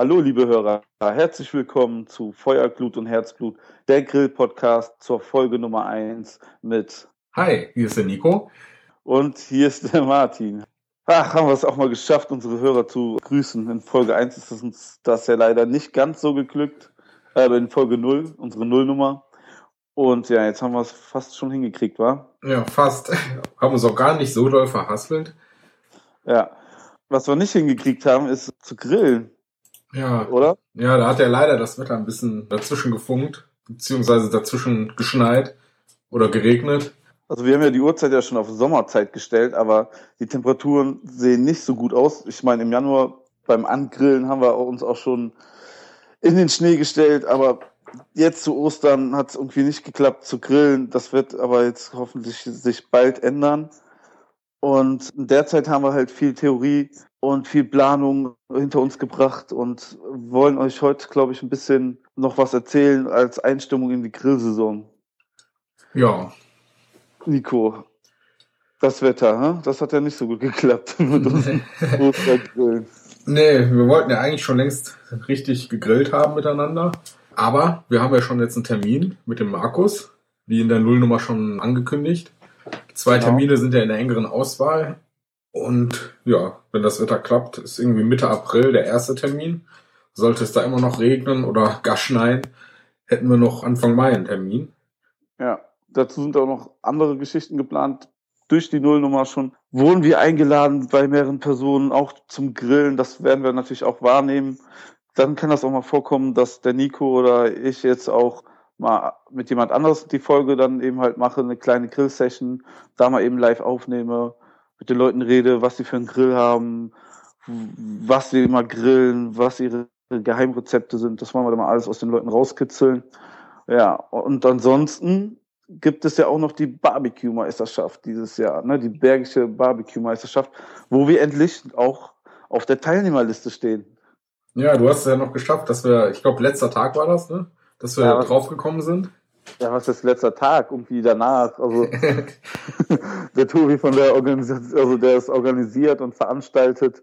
Hallo, liebe Hörer, herzlich willkommen zu Feuerglut und Herzblut, der Grill-Podcast zur Folge Nummer 1 mit. Hi, hier ist der Nico. Und hier ist der Martin. Ach, haben wir es auch mal geschafft, unsere Hörer zu grüßen. In Folge 1 ist es uns das ja leider nicht ganz so geglückt, aber in Folge 0, unsere Nullnummer. Und ja, jetzt haben wir es fast schon hingekriegt, wa? Ja, fast. haben uns auch gar nicht so doll verhasselt. Ja. Was wir nicht hingekriegt haben, ist zu grillen. Ja. Oder? Ja, da hat ja leider das Wetter ein bisschen dazwischen gefunkt, beziehungsweise dazwischen geschneit oder geregnet. Also wir haben ja die Uhrzeit ja schon auf Sommerzeit gestellt, aber die Temperaturen sehen nicht so gut aus. Ich meine, im Januar beim Angrillen haben wir uns auch schon in den Schnee gestellt, aber jetzt zu Ostern hat es irgendwie nicht geklappt zu grillen. Das wird aber jetzt hoffentlich sich bald ändern. Und derzeit haben wir halt viel Theorie und viel Planung hinter uns gebracht und wollen euch heute, glaube ich, ein bisschen noch was erzählen als Einstimmung in die Grillsaison. Ja. Nico, das Wetter, das hat ja nicht so gut geklappt mit. Nee, wir wollten ja eigentlich schon längst richtig gegrillt haben miteinander. Aber wir haben ja schon jetzt einen Termin mit dem Markus, wie in der Nullnummer schon angekündigt. Zwei genau. Termine sind ja in der engeren Auswahl. Und ja, wenn das Wetter klappt, ist irgendwie Mitte April der erste Termin. Sollte es da immer noch regnen oder gar schneien, hätten wir noch Anfang Mai einen Termin. Ja, dazu sind auch noch andere Geschichten geplant. Durch die Nullnummer schon wurden wir eingeladen bei mehreren Personen auch zum Grillen. Das werden wir natürlich auch wahrnehmen. Dann kann das auch mal vorkommen, dass der Nico oder ich jetzt auch mal mit jemand anderes die Folge dann eben halt mache, eine kleine Grill-Session, da mal eben live aufnehme, mit den Leuten rede, was sie für einen Grill haben, was sie immer grillen, was ihre Geheimrezepte sind. Das wollen wir dann mal alles aus den Leuten rauskitzeln. Ja, und ansonsten gibt es ja auch noch die Barbecue-Meisterschaft dieses Jahr, ne? die Bergische Barbecue-Meisterschaft, wo wir endlich auch auf der Teilnehmerliste stehen. Ja, du hast es ja noch geschafft, dass wir, ich glaube, letzter Tag war das, ne? Dass wir ja, draufgekommen sind. Ja, was ist letzter Tag? Irgendwie danach. Also der Tobi von der Organisation, also der es organisiert und veranstaltet,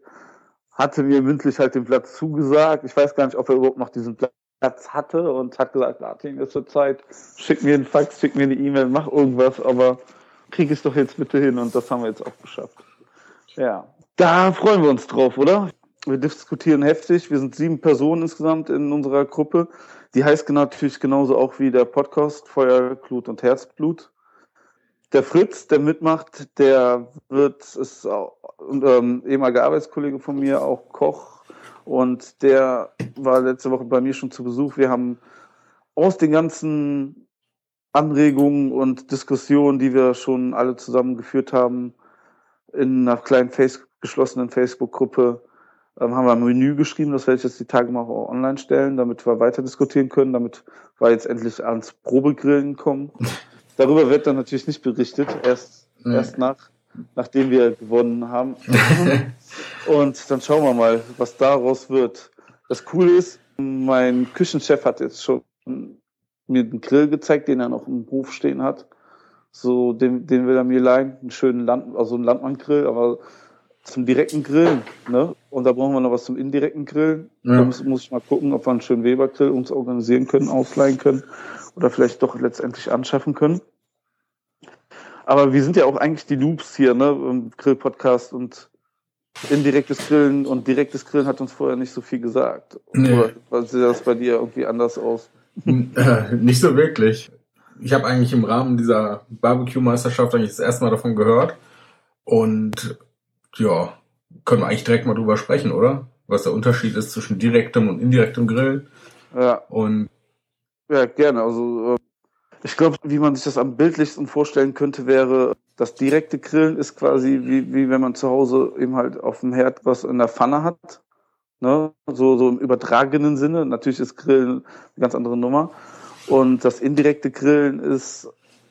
hatte mir mündlich halt den Platz zugesagt. Ich weiß gar nicht, ob er überhaupt noch diesen Platz hatte und hat gesagt, Martin, ist zur Zeit, schick mir einen Fax, schick mir eine E-Mail, mach irgendwas, aber krieg es doch jetzt bitte hin und das haben wir jetzt auch geschafft. Ja. Da freuen wir uns drauf, oder? Wir diskutieren heftig. Wir sind sieben Personen insgesamt in unserer Gruppe. Die heißt natürlich genauso auch wie der Podcast Feuer, Glut und Herzblut. Der Fritz, der mitmacht, der wird, ist ähm, ehemaliger Arbeitskollege von mir, auch Koch. Und der war letzte Woche bei mir schon zu Besuch. Wir haben aus den ganzen Anregungen und Diskussionen, die wir schon alle zusammen geführt haben, in einer kleinen face geschlossenen Facebook-Gruppe ähm, haben wir ein Menü geschrieben, das werde ich jetzt die Tage mal auch online stellen, damit wir weiter diskutieren können, damit wir jetzt endlich ans Probegrillen kommen. Darüber wird dann natürlich nicht berichtet, erst, nee. erst nach, nachdem wir gewonnen haben. Und dann schauen wir mal, was daraus wird. Das Coole ist, mein Küchenchef hat jetzt schon mir einen Grill gezeigt, den er noch im Hof stehen hat. So, den, den will er mir leihen, einen schönen Land, also einen Landmann-Grill, aber zum direkten Grillen. Ne? Und da brauchen wir noch was zum indirekten Grillen. Ja. Da muss, muss ich mal gucken, ob wir einen schönen Weber-Grill uns organisieren können, ausleihen können oder vielleicht doch letztendlich anschaffen können. Aber wir sind ja auch eigentlich die Noobs hier, ne, im Grill-Podcast und indirektes Grillen und direktes Grillen hat uns vorher nicht so viel gesagt. Nee. Oder sieht das bei dir irgendwie anders aus? Nicht so wirklich. Ich habe eigentlich im Rahmen dieser Barbecue-Meisterschaft eigentlich das erste Mal davon gehört und ja, können wir eigentlich direkt mal drüber sprechen, oder? Was der Unterschied ist zwischen direktem und indirektem Grillen. Ja. Und ja, gerne. Also äh, ich glaube, wie man sich das am bildlichsten vorstellen könnte, wäre, das direkte Grillen ist quasi wie, wie wenn man zu Hause eben halt auf dem Herd was in der Pfanne hat. Ne? So, so im übertragenen Sinne. Natürlich ist Grillen eine ganz andere Nummer. Und das indirekte Grillen ist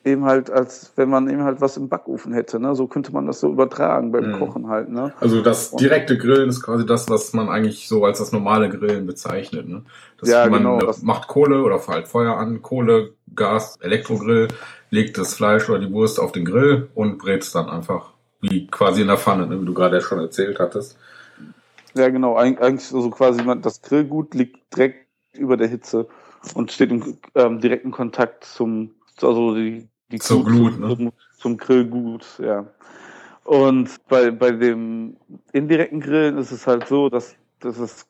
eben halt, als wenn man eben halt was im Backofen hätte. Ne? So könnte man das so übertragen beim mhm. Kochen halt. Ne? Also das direkte Grillen ist quasi das, was man eigentlich so als das normale Grillen bezeichnet. Ne? Das ja, man genau, das macht Kohle oder halt Feuer an, Kohle, Gas, Elektrogrill, legt das Fleisch oder die Wurst auf den Grill und brät es dann einfach wie quasi in der Pfanne, ne? wie du gerade schon erzählt hattest. Ja, genau. Eig eigentlich so also quasi das Grillgut liegt direkt über der Hitze und steht im ähm, direkten Kontakt zum, also die, die Zur Glut, ne? zum, zum Grillgut, ja. Und bei, bei dem indirekten Grillen ist es halt so, dass, dass das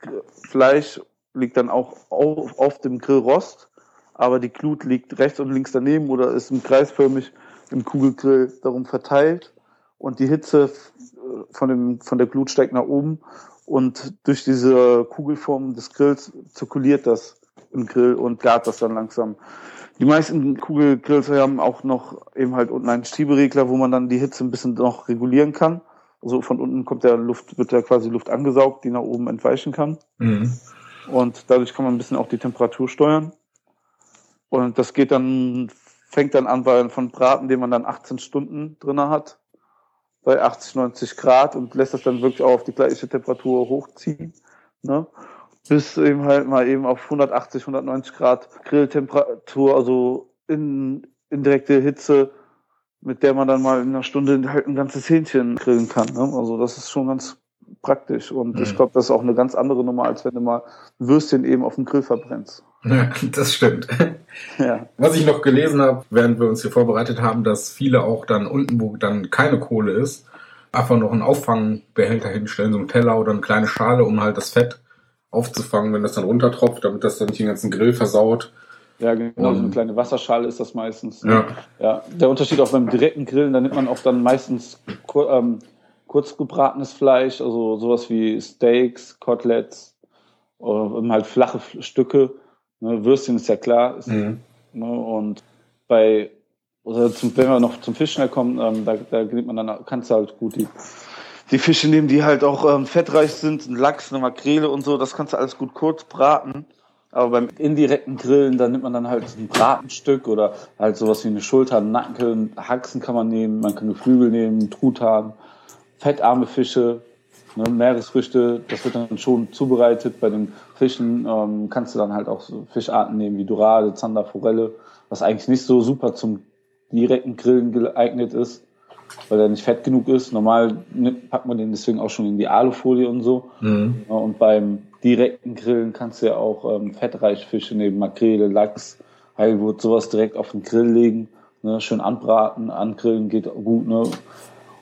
Fleisch liegt dann auch auf, auf dem Grillrost, aber die Glut liegt rechts und links daneben oder ist im kreisförmig im Kugelgrill darum verteilt und die Hitze von, dem, von der Glut steigt nach oben und durch diese Kugelform des Grills zirkuliert das im Grill und gart das dann langsam. Die meisten Kugelgrills haben auch noch eben halt unten einen Schieberegler, wo man dann die Hitze ein bisschen noch regulieren kann. Also von unten kommt der Luft, wird da quasi Luft angesaugt, die nach oben entweichen kann. Mhm. Und dadurch kann man ein bisschen auch die Temperatur steuern. Und das geht dann, fängt dann an bei von Braten, den man dann 18 Stunden drinne hat, bei 80, 90 Grad und lässt das dann wirklich auch auf die gleiche Temperatur hochziehen. Ne? Bis eben halt mal eben auf 180, 190 Grad Grilltemperatur, also in indirekte Hitze, mit der man dann mal in einer Stunde halt ein ganzes Hähnchen grillen kann. Ne? Also das ist schon ganz praktisch und mhm. ich glaube, das ist auch eine ganz andere Nummer, als wenn du mal ein Würstchen eben auf dem Grill verbrennst. Ja, das stimmt. Ja. Was ich noch gelesen habe, während wir uns hier vorbereitet haben, dass viele auch dann unten, wo dann keine Kohle ist, einfach noch einen Auffangbehälter hinstellen, so einen Teller oder eine kleine Schale, um halt das Fett aufzufangen, wenn das dann runtertropft, damit das dann nicht den ganzen Grill versaut. Ja, genau, so eine kleine Wasserschale ist das meistens. Ne? Ja. ja. Der Unterschied auch beim direkten Grillen, da nimmt man auch dann meistens kur ähm, kurz gebratenes Fleisch, also sowas wie Steaks, Koteletts, oder halt flache Stücke. Ne? Würstchen ist ja klar. Ist, mhm. ne? Und bei, oder zum, wenn wir noch zum Fisch schnell kommen, ähm, da, da nimmt man dann, kannst du halt gut die die Fische nehmen, die halt auch ähm, fettreich sind, ein Lachs, eine Makrele und so, das kannst du alles gut kurz braten. Aber beim indirekten Grillen, da nimmt man dann halt ein Bratenstück oder halt sowas wie eine Schulter, einen Nacken, Haxen kann man nehmen, man kann Geflügel nehmen, Truthahn, fettarme Fische, ne, Meeresfrüchte, das wird dann schon zubereitet. Bei den Fischen ähm, kannst du dann halt auch so Fischarten nehmen wie Dorade, Zander, Forelle, was eigentlich nicht so super zum direkten Grillen geeignet ist weil er nicht fett genug ist. Normal packt man den deswegen auch schon in die Alufolie und so. Mhm. Und beim direkten Grillen kannst du ja auch ähm, fettreiche Fische nehmen, Makrele, Lachs, Heilwurz, sowas direkt auf den Grill legen. Ne? Schön anbraten, angrillen geht gut. Ne?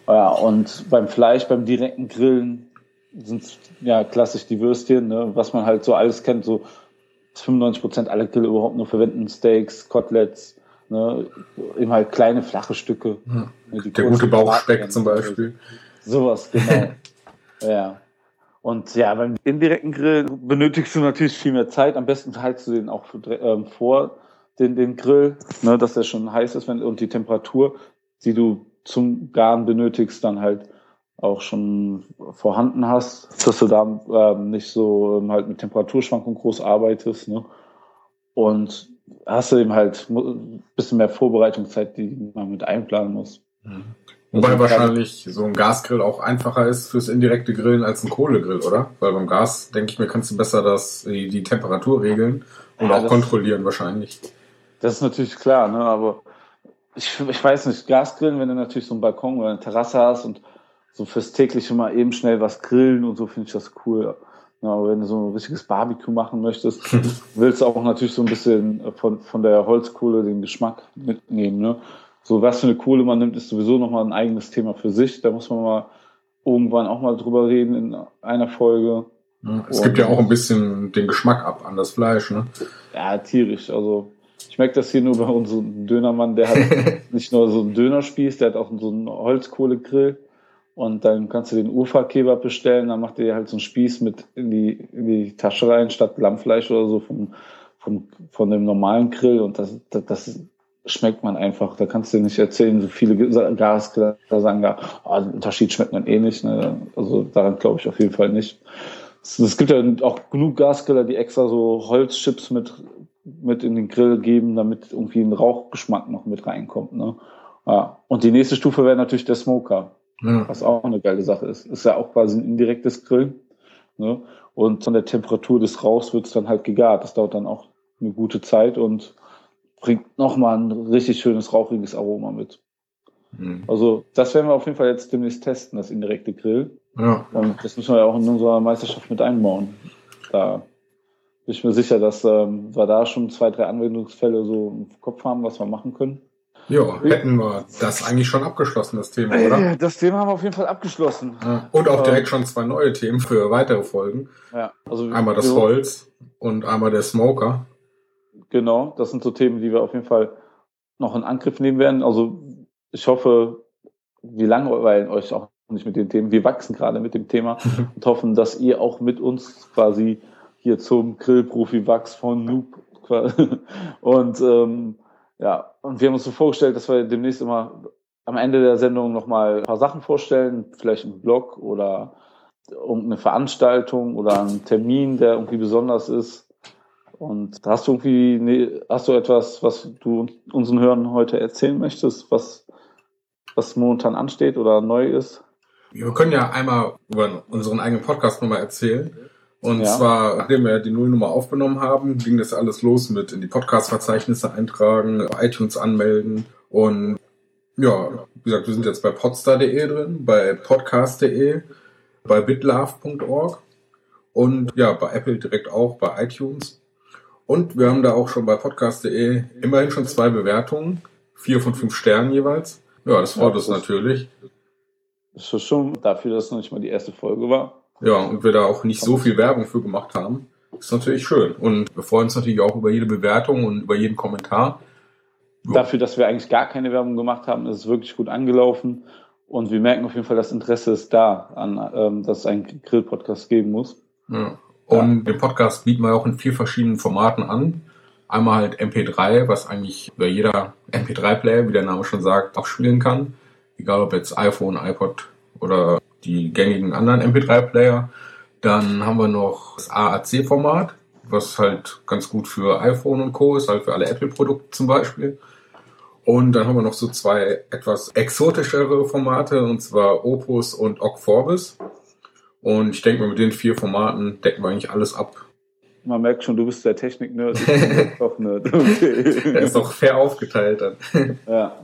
Ja, und beim Fleisch, beim direkten Grillen sind ja klassisch die Würstchen, ne? was man halt so alles kennt, so 95 Prozent aller Grill überhaupt nur verwenden, Steaks, Koteletts, Ne? Eben halt kleine, flache Stücke. Ja. Ne, Der gute Bauchspeck zum Beispiel. Sowas, genau. ja. Und ja, beim indirekten Grill benötigst du natürlich viel mehr Zeit. Am besten heizt du den auch ähm, vor den, den Grill, ne, dass der schon heiß ist wenn, und die Temperatur, die du zum Garen benötigst, dann halt auch schon vorhanden hast, dass du da ähm, nicht so ähm, halt mit Temperaturschwankungen groß arbeitest. Ne? Und hast du eben halt ein bisschen mehr Vorbereitungszeit, die man mit einplanen muss. Mhm. Wobei wahrscheinlich so ein Gasgrill auch einfacher ist fürs indirekte Grillen als ein Kohlegrill, oder? Weil beim Gas, denke ich mir, kannst du besser das, die, die Temperatur regeln und ja, auch kontrollieren wahrscheinlich. Das ist natürlich klar, ne? aber ich, ich weiß nicht, Gasgrillen, wenn du natürlich so einen Balkon oder eine Terrasse hast und so fürs tägliche mal eben schnell was grillen und so, finde ich das cool. Ja, wenn du so ein richtiges Barbecue machen möchtest, willst du auch natürlich so ein bisschen von, von der Holzkohle den Geschmack mitnehmen. Ne? So was für eine Kohle man nimmt, ist sowieso nochmal ein eigenes Thema für sich. Da muss man mal irgendwann auch mal drüber reden in einer Folge. Es gibt ja auch ein bisschen den Geschmack ab an das Fleisch, ne? Ja, tierisch. Also ich merke das hier nur bei unserem Dönermann, der hat nicht nur so einen Dönerspieß, der hat auch so einen Holzkohlegrill. Und dann kannst du den Uferkebab bestellen, dann macht ihr halt so einen Spieß mit in die, in die Tasche rein, statt Lammfleisch oder so vom, vom, von dem normalen Grill. Und das, das, das schmeckt man einfach. Da kannst du nicht erzählen, so viele Gasgriller sagen da, oh, der Unterschied schmeckt man eh nicht. Ne? Also daran glaube ich auf jeden Fall nicht. Es, es gibt ja auch genug Gasgriller, die extra so Holzchips mit, mit in den Grill geben, damit irgendwie ein Rauchgeschmack noch mit reinkommt. Ne? Ja. Und die nächste Stufe wäre natürlich der Smoker. Ja. Was auch eine geile Sache ist. Ist ja auch quasi ein indirektes Grillen. Ne? Und von der Temperatur des Rauchs wird es dann halt gegart. Das dauert dann auch eine gute Zeit und bringt nochmal ein richtig schönes rauchiges Aroma mit. Mhm. Also das werden wir auf jeden Fall jetzt demnächst testen, das indirekte Grill. Ja. Und das müssen wir ja auch in unserer Meisterschaft mit einbauen. Da bin ich mir sicher, dass ähm, wir da schon zwei, drei Anwendungsfälle so im Kopf haben, was wir machen können. Ja, hätten wir das eigentlich schon abgeschlossen, das Thema, oder? Das Thema haben wir auf jeden Fall abgeschlossen. Ja. Und auch direkt schon zwei neue Themen für weitere Folgen. Ja, also einmal das Holz und einmal der Smoker. Genau, das sind so Themen, die wir auf jeden Fall noch in Angriff nehmen werden. Also ich hoffe, wir langweilen euch auch nicht mit den Themen. Wir wachsen gerade mit dem Thema und hoffen, dass ihr auch mit uns quasi hier zum Grillprofi wachs von Noob und ähm, ja, und wir haben uns so vorgestellt, dass wir demnächst immer am Ende der Sendung nochmal ein paar Sachen vorstellen, vielleicht einen Blog oder irgendeine Veranstaltung oder einen Termin, der irgendwie besonders ist. Und hast du irgendwie, hast du etwas, was du unseren Hörern heute erzählen möchtest, was, was momentan ansteht oder neu ist? Wir können ja einmal über unseren eigenen Podcast nochmal erzählen. Und ja. zwar, nachdem wir die Nullnummer aufgenommen haben, ging das alles los mit in die Podcast-Verzeichnisse eintragen, iTunes anmelden und ja, wie gesagt, wir sind jetzt bei podstar.de drin, bei podcast.de, bei bitlove.org und ja, bei Apple direkt auch, bei iTunes. Und wir haben da auch schon bei podcast.de immerhin schon zwei Bewertungen, vier von fünf Sternen jeweils. Ja, das freut ja, das uns natürlich. Das ist schon dafür, dass es noch nicht mal die erste Folge war. Ja, und wir da auch nicht so viel Werbung für gemacht haben. Ist natürlich schön. Und wir freuen uns natürlich auch über jede Bewertung und über jeden Kommentar. Dafür, dass wir eigentlich gar keine Werbung gemacht haben, ist es wirklich gut angelaufen. Und wir merken auf jeden Fall, das Interesse ist da, an, ähm, dass es einen Grill-Podcast geben muss. Ja. Und ja. den Podcast bieten wir auch in vier verschiedenen Formaten an. Einmal halt MP3, was eigentlich jeder MP3-Player, wie der Name schon sagt, abspielen kann. Egal ob jetzt iPhone, iPod oder die gängigen anderen MP3-Player. Dann haben wir noch das AAC-Format, was halt ganz gut für iPhone und Co. ist, halt für alle Apple-Produkte zum Beispiel. Und dann haben wir noch so zwei etwas exotischere Formate, und zwar Opus und Ogg Forbes. Und ich denke mal, mit den vier Formaten decken wir eigentlich alles ab. Man merkt schon, du bist der Technik-Nerd. Okay. Er ist doch fair aufgeteilt dann. Ja.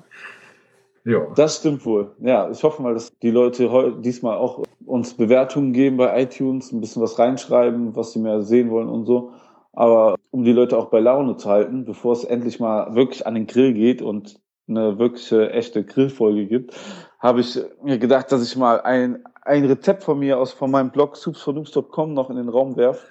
Ja. Das stimmt wohl. Ja, ich hoffe mal, dass die Leute diesmal auch uns Bewertungen geben bei iTunes, ein bisschen was reinschreiben, was sie mehr sehen wollen und so. Aber um die Leute auch bei Laune zu halten, bevor es endlich mal wirklich an den Grill geht und eine wirkliche echte Grillfolge gibt, habe ich mir gedacht, dass ich mal ein, ein Rezept von mir aus von meinem Blog soupsfornoobs.com noch in den Raum werfe.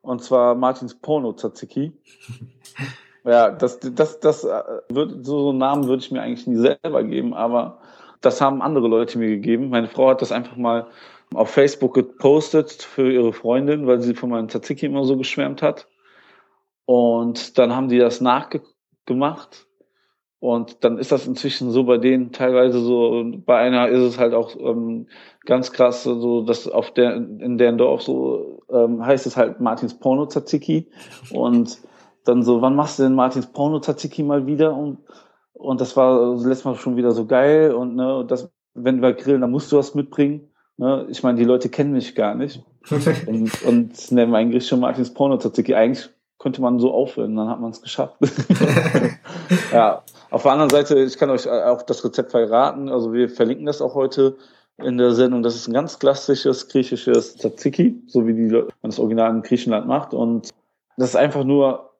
Und zwar Martins Porno Tzatziki. Ja, das, das, das äh, wird, so einen Namen würde ich mir eigentlich nie selber geben, aber das haben andere Leute mir gegeben. Meine Frau hat das einfach mal auf Facebook gepostet für ihre Freundin, weil sie von meinem Tzatziki immer so geschwärmt hat. Und dann haben die das nachgemacht. Und dann ist das inzwischen so bei denen teilweise so, bei einer ist es halt auch ähm, ganz krass, so dass auf der in deren Dorf so ähm, heißt es halt Martins Porno Tzatziki. Und dann so, wann machst du denn Martins Porno Tzatziki mal wieder? Und, und das war das letzte Mal schon wieder so geil. Und ne, das, wenn wir grillen, dann musst du was mitbringen. Ne? Ich meine, die Leute kennen mich gar nicht. und, und nennen Gericht schon Martins Porno Tzatziki. Eigentlich könnte man so aufhören, dann hat man es geschafft. ja, auf der anderen Seite, ich kann euch auch das Rezept verraten. Also wir verlinken das auch heute in der Sendung. Das ist ein ganz klassisches griechisches Tzatziki, so wie die, man das Original in Griechenland macht. Und das ist einfach nur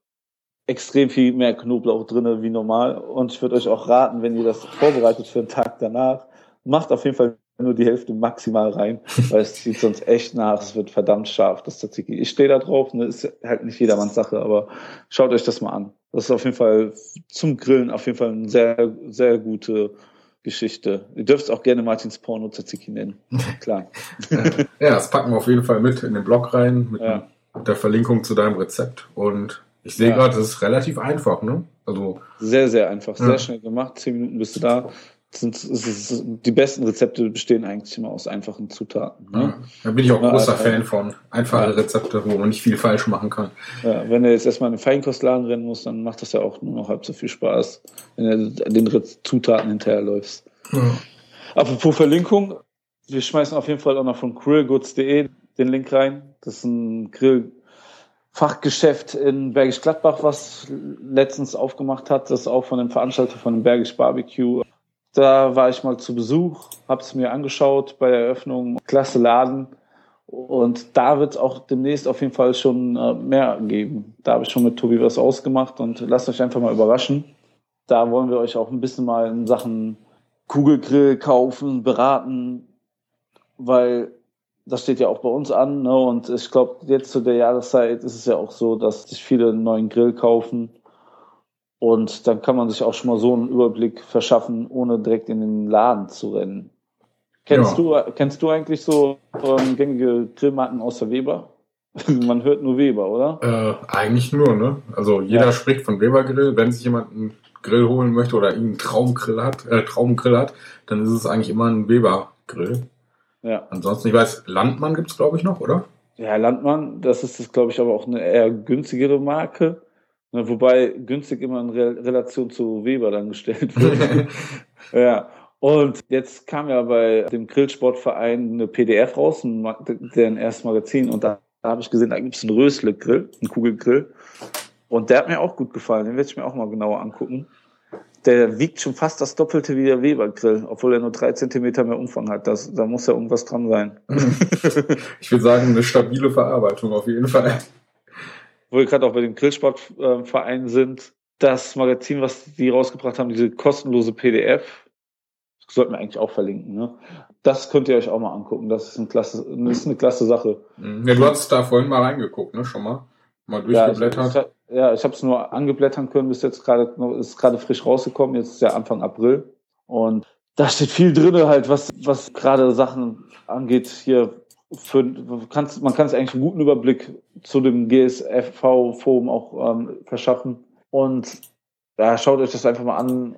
extrem viel mehr Knoblauch drinne wie normal. Und ich würde euch auch raten, wenn ihr das vorbereitet für den Tag danach, macht auf jeden Fall nur die Hälfte maximal rein, weil es zieht sonst echt nach. Es wird verdammt scharf, das Tzatziki. Ich stehe da drauf, ne, ist halt nicht jedermanns Sache, aber schaut euch das mal an. Das ist auf jeden Fall zum Grillen auf jeden Fall eine sehr, sehr gute Geschichte. Ihr dürft es auch gerne Martins Porno Tzatziki nennen. Klar. ja, das packen wir auf jeden Fall mit in den Blog rein, mit, ja. mit der Verlinkung zu deinem Rezept und ich sehe ja. gerade, das ist relativ einfach, ne? Also sehr, sehr einfach, sehr ja. schnell gemacht. Zehn Minuten bist du da. Sind, ist, die besten Rezepte bestehen eigentlich immer aus einfachen Zutaten. Ne? Ja. Da bin ich auch großer Fan von. Einfache Rezepte, wo man nicht viel falsch machen kann. Ja, wenn du jetzt erstmal in den Feinkostladen rennen musst, dann macht das ja auch nur noch halb so viel Spaß, wenn du den Zutaten hinterherläufst. Ja. Apropos Verlinkung, wir schmeißen auf jeden Fall auch noch von grillgoods.de den Link rein. Das ist ein Grill Fachgeschäft in Bergisch Gladbach, was letztens aufgemacht hat, das auch von dem Veranstalter von dem Bergisch Barbecue Da war ich mal zu Besuch, habe es mir angeschaut bei der Eröffnung. Klasse Laden. Und da wird es auch demnächst auf jeden Fall schon äh, mehr geben. Da habe ich schon mit Tobi was ausgemacht und lasst euch einfach mal überraschen. Da wollen wir euch auch ein bisschen mal in Sachen Kugelgrill kaufen, beraten, weil das steht ja auch bei uns an. Ne? Und ich glaube, jetzt zu der Jahreszeit ist es ja auch so, dass sich viele einen neuen Grill kaufen. Und dann kann man sich auch schon mal so einen Überblick verschaffen, ohne direkt in den Laden zu rennen. Kennst, ja. du, kennst du eigentlich so ähm, gängige Grillmarken außer Weber? man hört nur Weber, oder? Äh, eigentlich nur, ne? Also jeder ja. spricht von Weber Grill. Wenn sich jemand einen Grill holen möchte oder einen Traumgrill hat, äh, Traumgrill hat, dann ist es eigentlich immer ein Weber Grill. Ja. Ansonsten, ich weiß, Landmann gibt's glaube ich noch, oder? Ja, Landmann, das ist, glaube ich, aber auch eine eher günstigere Marke. Ne, wobei günstig immer in Re Relation zu Weber dann gestellt wird. ja. Und jetzt kam ja bei dem Grillsportverein eine PDF raus, ein, deren erstes Magazin, und da, da habe ich gesehen, da gibt es einen Rösle-Grill, einen Kugelgrill. Und der hat mir auch gut gefallen, den werde ich mir auch mal genauer angucken der wiegt schon fast das Doppelte wie der Weber-Grill, obwohl er nur drei Zentimeter mehr Umfang hat. Das, da muss ja irgendwas dran sein. ich würde sagen, eine stabile Verarbeitung auf jeden Fall. Wo wir gerade auch bei dem Grillsportverein sind, das Magazin, was die rausgebracht haben, diese kostenlose PDF, sollten wir eigentlich auch verlinken. Ne? Das könnt ihr euch auch mal angucken. Das ist, ein klasse, das ist eine klasse Sache. Ja, du hast da vorhin mal reingeguckt, ne? Schon mal? Mal durchgeblättert. Ja, ich, ja, ich habe es nur angeblättern können, bis jetzt gerade ist gerade frisch rausgekommen. Jetzt ist ja Anfang April und da steht viel drin, halt, was was gerade Sachen angeht hier. Für, kannst, man kann es eigentlich einen guten Überblick zu dem GSFV-Forum auch ähm, verschaffen. Und ja, schaut euch das einfach mal an.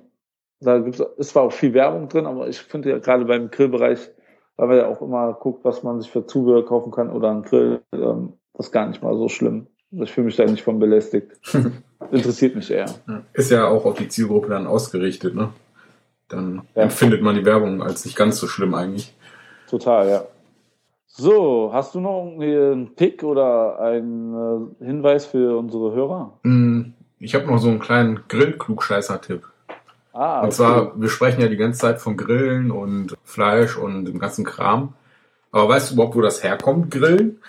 Da gibt's, ist zwar auch viel Werbung drin, aber ich finde ja gerade beim Grillbereich, weil man ja auch immer guckt, was man sich für Zubehör kaufen kann oder einen Grill, ähm, das ist gar nicht mal so schlimm. Ich fühle mich da nicht von belästigt. Interessiert mich eher. Ist ja auch auf die Zielgruppe dann ausgerichtet, ne? Dann ja. empfindet man die Werbung als nicht ganz so schlimm eigentlich. Total, ja. So, hast du noch einen Pick oder einen äh, Hinweis für unsere Hörer? Mm, ich habe noch so einen kleinen Grill-Klugscheißer-Tipp. Ah, okay. Und zwar, wir sprechen ja die ganze Zeit von Grillen und Fleisch und dem ganzen Kram. Aber weißt du überhaupt, wo das herkommt, Grillen?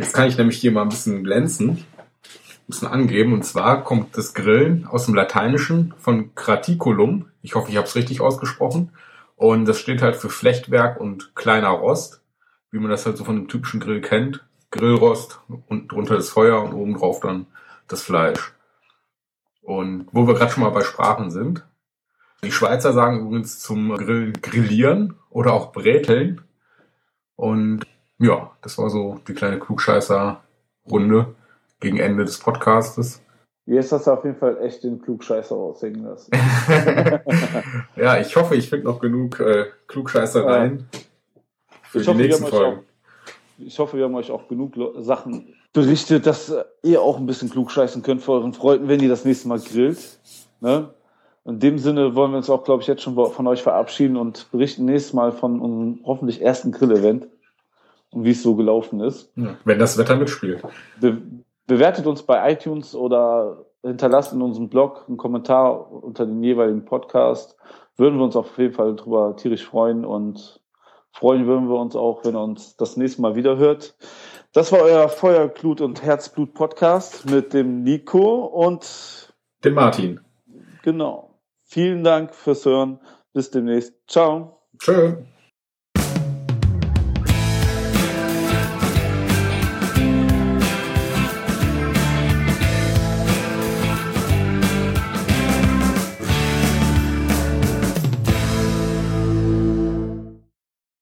Jetzt kann ich nämlich hier mal ein bisschen glänzen, ein bisschen angeben. Und zwar kommt das Grillen aus dem Lateinischen von Graticulum. Ich hoffe, ich habe es richtig ausgesprochen. Und das steht halt für Flechtwerk und kleiner Rost, wie man das halt so von dem typischen Grill kennt. Grillrost und drunter das Feuer und oben drauf dann das Fleisch. Und wo wir gerade schon mal bei Sprachen sind. Die Schweizer sagen übrigens zum Grillen grillieren oder auch bräteln. Und ja, das war so die kleine Klugscheißer-Runde gegen Ende des Podcastes. Jetzt hast du auf jeden Fall echt den Klugscheißer aussingen lassen. ja, ich hoffe, ich finde noch genug äh, Klugscheißereien ja. für ich die hoffe, nächsten Folgen. Auch, ich hoffe, wir haben euch auch genug Sachen berichtet, dass ihr auch ein bisschen klugscheißen könnt für euren Freunden, wenn ihr das nächste Mal grillt. Ne? In dem Sinne wollen wir uns auch, glaube ich, jetzt schon von euch verabschieden und berichten nächstes Mal von unserem hoffentlich ersten Grill-Event wie es so gelaufen ist. Wenn das Wetter mitspielt. Be bewertet uns bei iTunes oder hinterlasst in unserem Blog einen Kommentar unter den jeweiligen Podcast. Würden wir uns auf jeden Fall drüber tierisch freuen und freuen würden wir uns auch, wenn ihr uns das nächste Mal wieder hört. Das war euer Feuerglut und Herzblut Podcast mit dem Nico und dem Martin. Genau. Vielen Dank fürs Hören. Bis demnächst. Ciao. Tschö.